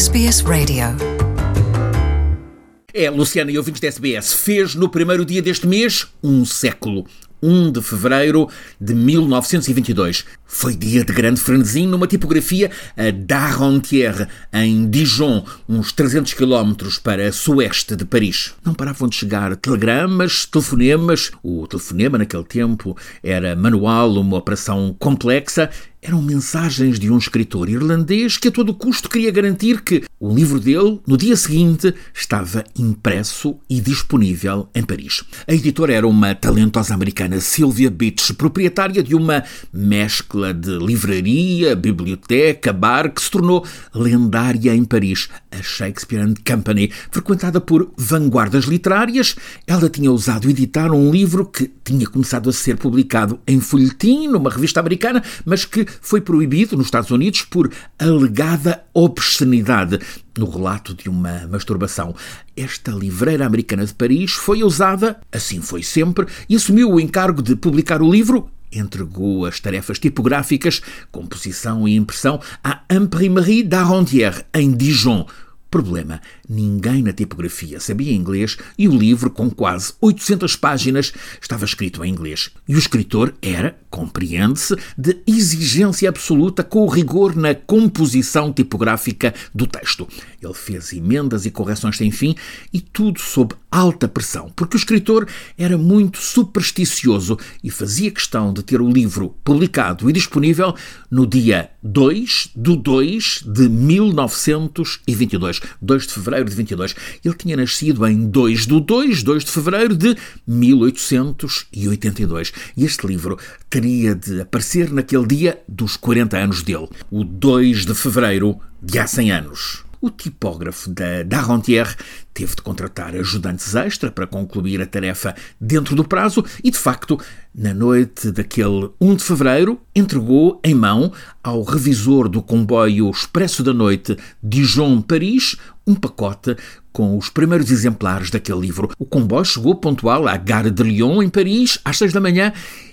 SBS Radio. É, Luciana e ouvintes da SBS, fez no primeiro dia deste mês um século. 1 de fevereiro de 1922. Foi dia de grande frenesim numa tipografia a Darontière, em Dijon, uns 300 quilómetros para sueste de Paris. Não paravam de chegar telegramas, telefonemas. O telefonema, naquele tempo, era manual, uma operação complexa eram mensagens de um escritor irlandês que a todo custo queria garantir que o livro dele, no dia seguinte, estava impresso e disponível em Paris. A editora era uma talentosa americana, Sylvia Beach, proprietária de uma mescla de livraria, biblioteca, bar, que se tornou lendária em Paris, a Shakespeare and Company, frequentada por vanguardas literárias. Ela tinha ousado editar um livro que tinha começado a ser publicado em folhetim, numa revista americana, mas que foi proibido nos Estados Unidos por alegada obscenidade no relato de uma masturbação. Esta livreira americana de Paris foi usada, assim foi sempre, e assumiu o encargo de publicar o livro entregou as tarefas tipográficas, composição e impressão à Imprimerie d'Arrondière, em Dijon, Problema: ninguém na tipografia sabia inglês e o livro, com quase 800 páginas, estava escrito em inglês. E o escritor era, compreende-se, de exigência absoluta com o rigor na composição tipográfica do texto. Ele fez emendas e correções sem fim e tudo sob alta pressão, porque o escritor era muito supersticioso e fazia questão de ter o livro publicado e disponível no dia 2 de 2 de 1922. 2, de fevereiro de 22. Ele tinha nascido em 2 de 2, 2 de fevereiro de 1882. E este livro teria de aparecer naquele dia dos 40 anos dele, o 2 de fevereiro de há 100 anos. O tipógrafo da Darontière teve de contratar ajudantes extra para concluir a tarefa dentro do prazo e, de facto, na noite daquele 1 de fevereiro, entregou em mão ao revisor do comboio Expresso da Noite Dijon-Paris um pacote com os primeiros exemplares daquele livro. O comboio chegou pontual à Gare de Lyon, em Paris, às seis da manhã,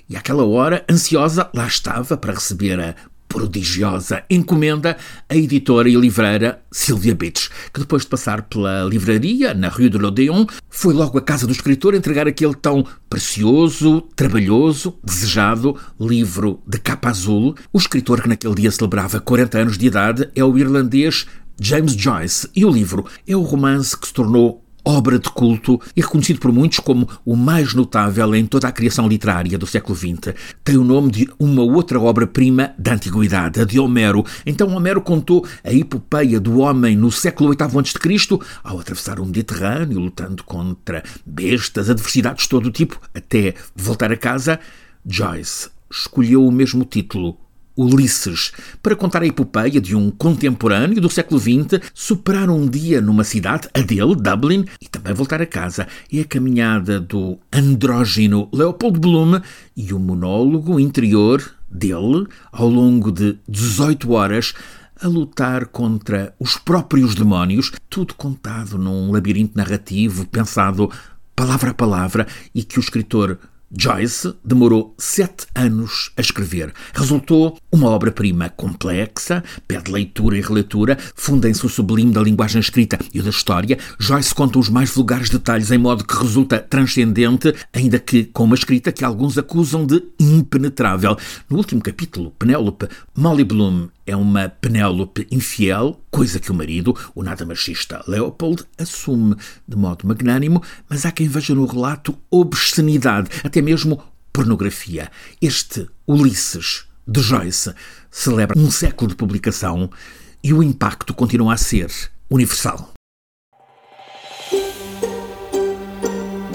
e àquela hora, ansiosa, lá estava para receber a prodigiosa encomenda a editora e livreira Sylvia Beach, que depois de passar pela livraria na Rue de l'Odéon, foi logo à casa do escritor entregar aquele tão precioso, trabalhoso, desejado livro de capa azul. O escritor que naquele dia celebrava 40 anos de idade é o irlandês James Joyce e o livro é o romance que se tornou obra de culto e reconhecido por muitos como o mais notável em toda a criação literária do século XX. Tem o nome de uma outra obra-prima da antiguidade, a de Homero. Então Homero contou a epopeia do homem no século VIII a.C. ao atravessar o Mediterrâneo, lutando contra bestas, adversidades de todo o tipo, até voltar a casa. Joyce escolheu o mesmo título, Ulisses, para contar a epopeia de um contemporâneo do século XX superar um dia numa cidade, a dele, Dublin, e também voltar a casa. É a caminhada do andrógeno Leopold Bloom e o monólogo interior dele, ao longo de 18 horas, a lutar contra os próprios demónios, tudo contado num labirinto narrativo pensado palavra a palavra e que o escritor Joyce demorou sete anos a escrever. Resultou uma obra-prima complexa, pede leitura e releitura, funda-se o sublime da linguagem escrita e da história. Joyce conta os mais vulgares detalhes em modo que resulta transcendente, ainda que com uma escrita que alguns acusam de impenetrável. No último capítulo, Penélope, Molly Bloom é uma Penélope infiel, coisa que o marido, o nada machista Leopold, assume de modo magnânimo, mas há quem veja no relato obscenidade, até mesmo pornografia. Este Ulisses de Joyce celebra um século de publicação e o impacto continua a ser universal.